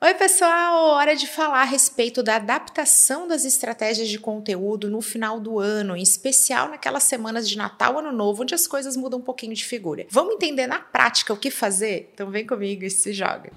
Oi, pessoal! Hora de falar a respeito da adaptação das estratégias de conteúdo no final do ano, em especial naquelas semanas de Natal, Ano Novo, onde as coisas mudam um pouquinho de figura. Vamos entender na prática o que fazer? Então vem comigo e se joga.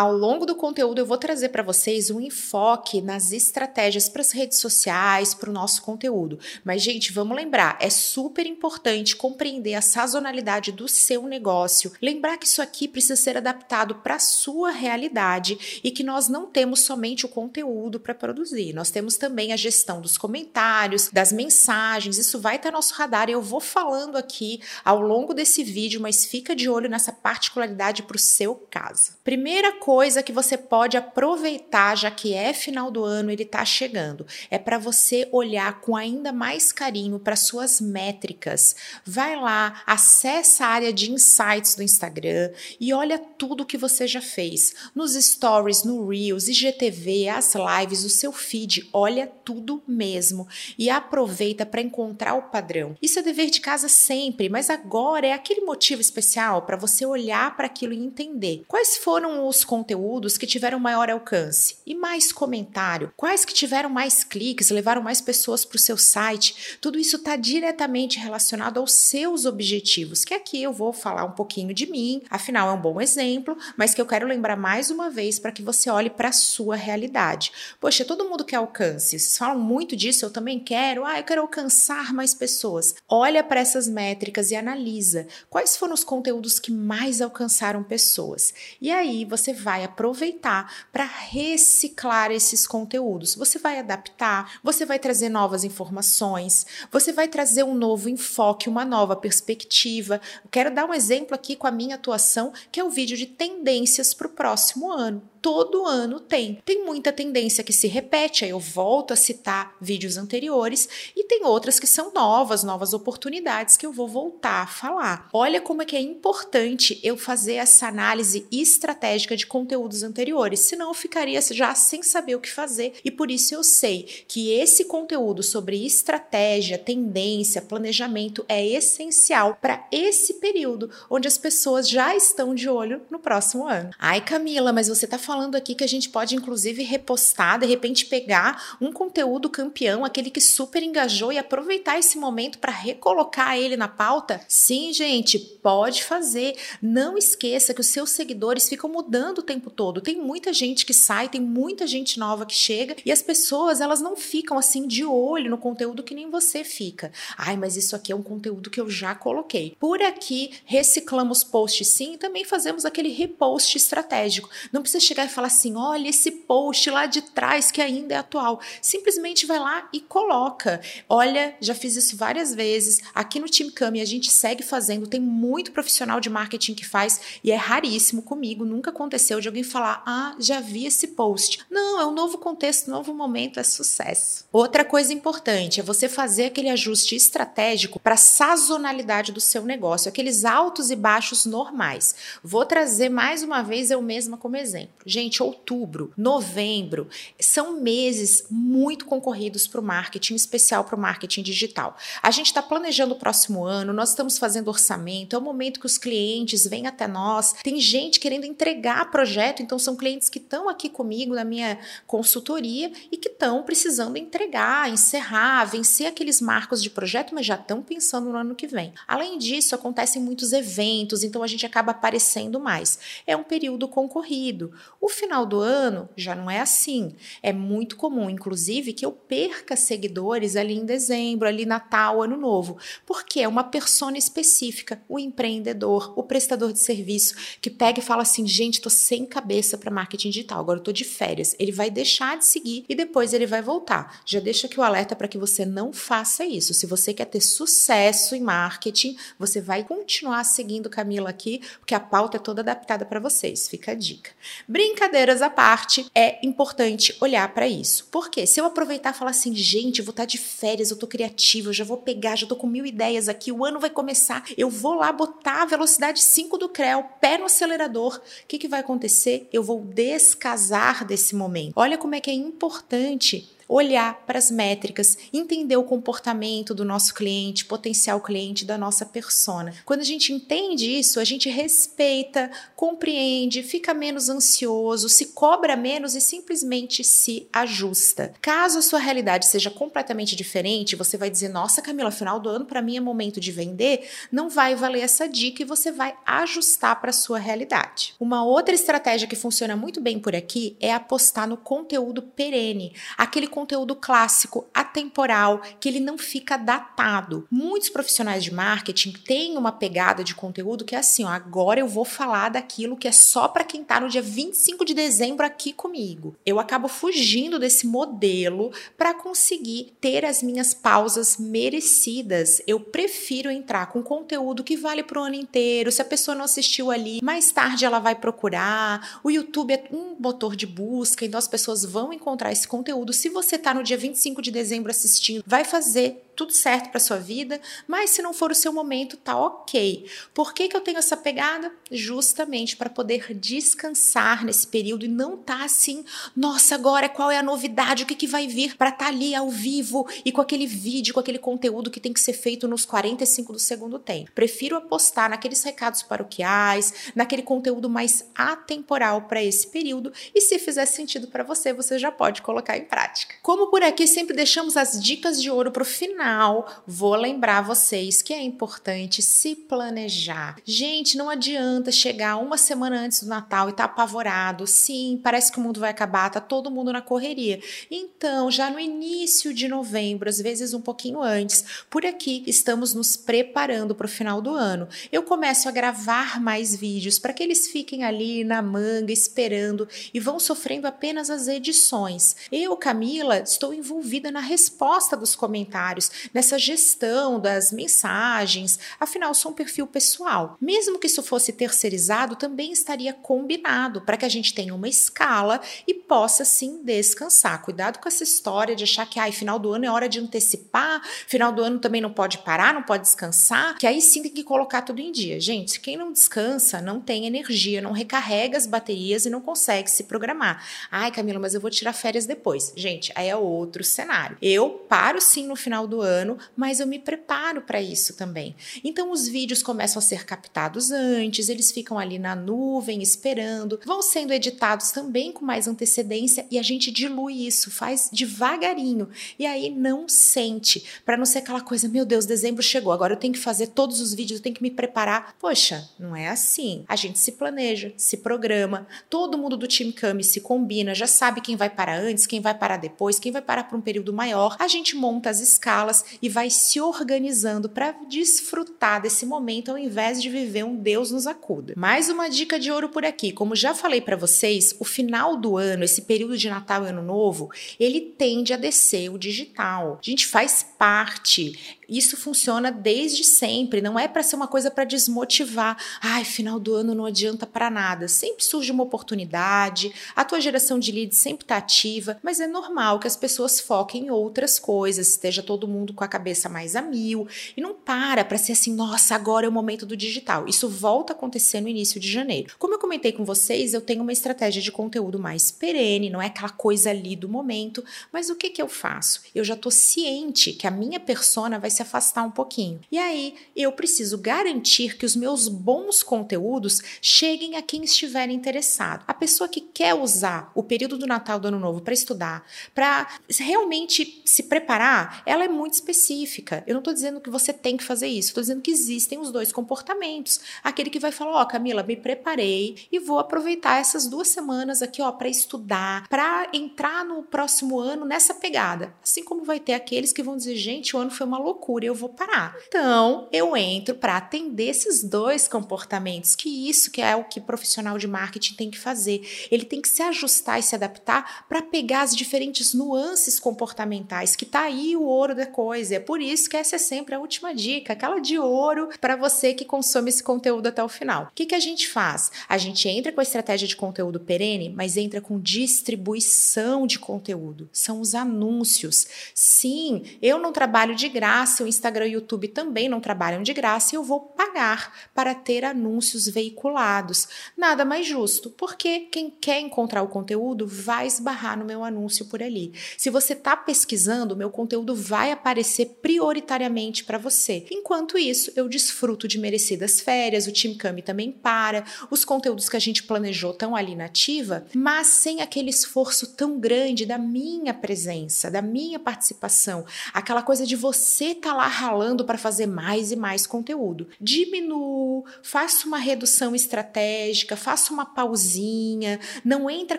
Ao longo do conteúdo, eu vou trazer para vocês um enfoque nas estratégias para as redes sociais, para o nosso conteúdo. Mas, gente, vamos lembrar: é super importante compreender a sazonalidade do seu negócio, lembrar que isso aqui precisa ser adaptado para a sua realidade e que nós não temos somente o conteúdo para produzir, nós temos também a gestão dos comentários, das mensagens. Isso vai estar no nosso radar e eu vou falando aqui ao longo desse vídeo, mas fica de olho nessa particularidade para o seu caso. Primeira coisa que você pode aproveitar, já que é final do ano, ele está chegando, é para você olhar com ainda mais carinho para suas métricas. Vai lá, acessa a área de insights do Instagram e olha tudo que você já fez. Nos stories, no Reels, IGTV, as lives, o seu feed, olha tudo mesmo e aproveita para encontrar o padrão. Isso é dever de casa sempre, mas agora é aquele motivo especial para você olhar para aquilo e entender quais foram os conteúdos que tiveram maior alcance e mais comentário, quais que tiveram mais cliques, levaram mais pessoas para o seu site. Tudo isso está diretamente relacionado aos seus objetivos, que aqui eu vou falar um pouquinho de mim, afinal é um bom exemplo, mas que eu quero lembrar mais uma vez para que você olhe para a sua realidade. Poxa, todo mundo quer alcance, vocês falam muito disso, eu também quero, ah, eu quero alcançar mais pessoas. Olha para essas métricas e analisa quais foram os conteúdos que mais alcançaram pessoas. E aí você vai aproveitar para reciclar esses conteúdos. Você vai adaptar, você vai trazer novas informações, você vai trazer um novo enfoque, uma nova perspectiva. Quero dar um exemplo aqui com a minha atuação, que é o vídeo de tendências para o próximo ano todo ano tem. Tem muita tendência que se repete, aí eu volto a citar vídeos anteriores, e tem outras que são novas, novas oportunidades que eu vou voltar a falar. Olha como é que é importante eu fazer essa análise estratégica de conteúdos anteriores, senão eu ficaria já sem saber o que fazer, e por isso eu sei que esse conteúdo sobre estratégia, tendência, planejamento é essencial para esse período onde as pessoas já estão de olho no próximo ano. Ai, Camila, mas você está falando aqui que a gente pode, inclusive, repostar, de repente pegar um conteúdo campeão, aquele que super engajou e aproveitar esse momento para recolocar ele na pauta? Sim, gente, pode fazer. Não esqueça que os seus seguidores ficam mudando o tempo todo. Tem muita gente que sai, tem muita gente nova que chega e as pessoas, elas não ficam assim de olho no conteúdo que nem você fica. Ai, mas isso aqui é um conteúdo que eu já coloquei. Por aqui, reciclamos posts sim e também fazemos aquele repost estratégico. Não precisa chegar chegar e falar assim: olha esse post lá de trás que ainda é atual. Simplesmente vai lá e coloca. Olha, já fiz isso várias vezes. Aqui no Team Cami a gente segue fazendo, tem muito profissional de marketing que faz e é raríssimo comigo, nunca aconteceu de alguém falar: ah, já vi esse post. Não, é um novo contexto, novo momento, é sucesso. Outra coisa importante é você fazer aquele ajuste estratégico para a sazonalidade do seu negócio, aqueles altos e baixos normais. Vou trazer mais uma vez eu mesma como exemplo. Gente, outubro, novembro são meses muito concorridos para o marketing, especial para o marketing digital. A gente está planejando o próximo ano, nós estamos fazendo orçamento, é o momento que os clientes vêm até nós. Tem gente querendo entregar projeto, então são clientes que estão aqui comigo na minha consultoria e que estão precisando entregar, encerrar, vencer aqueles marcos de projeto, mas já estão pensando no ano que vem. Além disso, acontecem muitos eventos, então a gente acaba aparecendo mais. É um período concorrido. O final do ano já não é assim. É muito comum, inclusive, que eu perca seguidores ali em dezembro, ali Natal, Ano Novo, porque é uma persona específica, o empreendedor, o prestador de serviço, que pega e fala assim: gente, tô sem cabeça para marketing digital, agora eu tô de férias. Ele vai deixar de seguir e depois ele vai voltar. Já deixa aqui o alerta para que você não faça isso. Se você quer ter sucesso em marketing, você vai continuar seguindo Camila aqui, porque a pauta é toda adaptada para vocês. Fica a dica. Brinca Brincadeiras à parte, é importante olhar para isso. Porque se eu aproveitar e falar assim, gente, vou estar tá de férias, eu tô criativa, eu já vou pegar, já tô com mil ideias aqui, o ano vai começar, eu vou lá botar a velocidade 5 do CREL, pé no acelerador, o que, que vai acontecer? Eu vou descasar desse momento. Olha como é que é importante olhar para as métricas, entender o comportamento do nosso cliente, potencial cliente, da nossa persona. Quando a gente entende isso, a gente respeita, compreende, fica menos ansioso, se cobra menos e simplesmente se ajusta. Caso a sua realidade seja completamente diferente, você vai dizer: "Nossa, Camila, final do ano para mim é momento de vender", não vai valer essa dica e você vai ajustar para a sua realidade. Uma outra estratégia que funciona muito bem por aqui é apostar no conteúdo perene, aquele conteúdo clássico, atemporal, que ele não fica datado. Muitos profissionais de marketing têm uma pegada de conteúdo que é assim, ó, agora eu vou falar daquilo que é só para quem tá no dia 25 de dezembro aqui comigo. Eu acabo fugindo desse modelo para conseguir ter as minhas pausas merecidas. Eu prefiro entrar com conteúdo que vale pro ano inteiro. Se a pessoa não assistiu ali, mais tarde ela vai procurar. O YouTube é um motor de busca, então as pessoas vão encontrar esse conteúdo. Se você tá no dia 25 de dezembro assistindo, vai fazer tudo certo para sua vida, mas se não for o seu momento, tá ok. Por que, que eu tenho essa pegada? Justamente para poder descansar nesse período e não tá assim, nossa, agora qual é a novidade, o que, que vai vir para estar tá ali ao vivo e com aquele vídeo, com aquele conteúdo que tem que ser feito nos 45 do segundo tempo. Prefiro apostar naqueles recados paroquiais, naquele conteúdo mais atemporal para esse período e se fizer sentido para você, você já pode colocar em prática. Como por aqui sempre deixamos as dicas de ouro para o final final, vou lembrar vocês que é importante se planejar. Gente, não adianta chegar uma semana antes do Natal e estar tá apavorado. Sim, parece que o mundo vai acabar, tá todo mundo na correria. Então, já no início de novembro, às vezes um pouquinho antes, por aqui estamos nos preparando para o final do ano. Eu começo a gravar mais vídeos para que eles fiquem ali na manga esperando e vão sofrendo apenas as edições. Eu, Camila, estou envolvida na resposta dos comentários nessa gestão das mensagens. Afinal, sou um perfil pessoal. Mesmo que isso fosse terceirizado, também estaria combinado para que a gente tenha uma escala e possa sim descansar. Cuidado com essa história de achar que ai, final do ano é hora de antecipar, final do ano também não pode parar, não pode descansar, que aí sim tem que colocar tudo em dia. Gente, quem não descansa não tem energia, não recarrega as baterias e não consegue se programar. Ai, Camila, mas eu vou tirar férias depois. Gente, aí é outro cenário. Eu paro sim no final do ano, mas eu me preparo para isso também. Então os vídeos começam a ser captados antes, eles ficam ali na nuvem esperando, vão sendo editados também com mais antecedência e a gente dilui isso, faz devagarinho. E aí não sente, para não ser aquela coisa, meu Deus, dezembro chegou, agora eu tenho que fazer todos os vídeos, eu tenho que me preparar. Poxa, não é assim. A gente se planeja, se programa, todo mundo do time Kami se combina, já sabe quem vai parar antes, quem vai parar depois, quem vai parar por um período maior. A gente monta as escalas e vai se organizando para desfrutar desse momento ao invés de viver um Deus nos acuda. Mais uma dica de ouro por aqui. Como já falei para vocês, o final do ano, esse período de Natal e Ano Novo, ele tende a descer o digital. A gente faz parte. Isso funciona desde sempre, não é para ser uma coisa para desmotivar. Ai, final do ano não adianta para nada. Sempre surge uma oportunidade, a tua geração de leads sempre está ativa, mas é normal que as pessoas foquem em outras coisas, esteja todo mundo com a cabeça mais a mil e não para para ser assim, nossa, agora é o momento do digital. Isso volta a acontecer no início de janeiro. Como eu comentei com vocês, eu tenho uma estratégia de conteúdo mais perene, não é aquela coisa ali do momento, mas o que que eu faço? Eu já tô ciente que a minha persona vai ser se afastar um pouquinho. E aí eu preciso garantir que os meus bons conteúdos cheguem a quem estiver interessado. A pessoa que quer usar o período do Natal do Ano Novo para estudar, para realmente se preparar, ela é muito específica. Eu não estou dizendo que você tem que fazer isso, estou dizendo que existem os dois comportamentos. Aquele que vai falar: Ó, oh, Camila, me preparei e vou aproveitar essas duas semanas aqui, ó, para estudar, para entrar no próximo ano nessa pegada. Assim como vai ter aqueles que vão dizer: gente, o ano foi uma loucura loucura, eu vou parar. Então, eu entro para atender esses dois comportamentos, que isso que é o que profissional de marketing tem que fazer. Ele tem que se ajustar e se adaptar para pegar as diferentes nuances comportamentais, que tá aí o ouro da coisa. É por isso que essa é sempre a última dica, aquela de ouro para você que consome esse conteúdo até o final. O que, que a gente faz? A gente entra com a estratégia de conteúdo perene, mas entra com distribuição de conteúdo. São os anúncios. Sim, eu não trabalho de graça o Instagram e o YouTube também não trabalham de graça e eu vou pagar para ter anúncios veiculados. Nada mais justo, porque quem quer encontrar o conteúdo vai esbarrar no meu anúncio por ali. Se você está pesquisando, meu conteúdo vai aparecer prioritariamente para você. Enquanto isso, eu desfruto de merecidas férias, o Team Cami também para, os conteúdos que a gente planejou estão ali na ativa, mas sem aquele esforço tão grande da minha presença, da minha participação, aquela coisa de você estar tá lá ralando para fazer mais e mais conteúdo. Diminuo, faço uma redução estratégica, faço uma pausinha, não entra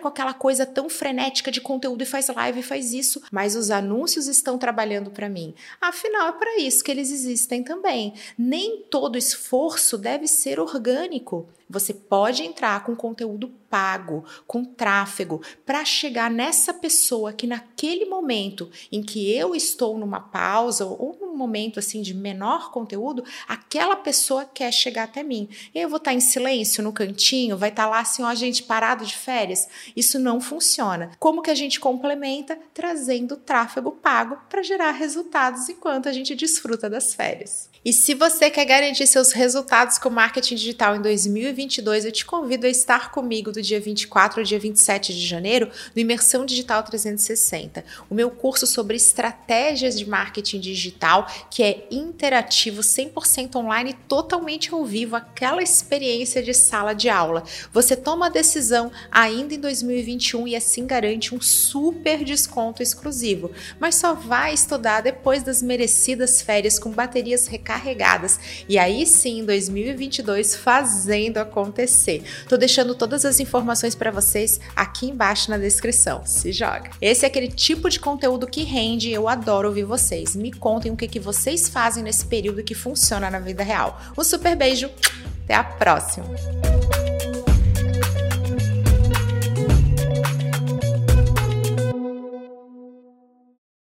com aquela coisa tão frenética de conteúdo e faz live e faz isso, mas os anúncios estão trabalhando para mim. Afinal, é para isso que eles existem também. Nem todo esforço deve ser orgânico. Você pode entrar com conteúdo pago, com tráfego, para chegar nessa pessoa que naquele momento em que eu estou numa pausa ou num momento assim de menor conteúdo, aquela pessoa quer chegar até mim. Eu vou estar em silêncio no cantinho, vai estar lá assim, ó, gente parado de férias. Isso não funciona. Como que a gente complementa trazendo tráfego pago para gerar resultados enquanto a gente desfruta das férias? E se você quer garantir seus resultados com marketing digital em 2022, eu te convido a estar comigo do dia 24 ao dia 27 de janeiro no Imersão Digital 360, o meu curso sobre estratégias de marketing digital, que é interativo, 100% online, totalmente ao vivo, aquela experiência de sala de aula. Você toma a decisão ainda em 2021 e assim garante um super desconto exclusivo, mas só vai estudar depois das merecidas férias com baterias recarregadas carregadas. E aí sim, em 2022, fazendo acontecer. Tô deixando todas as informações para vocês aqui embaixo na descrição. Se joga. Esse é aquele tipo de conteúdo que rende eu adoro ouvir vocês. Me contem o que, que vocês fazem nesse período que funciona na vida real. Um super beijo, até a próxima!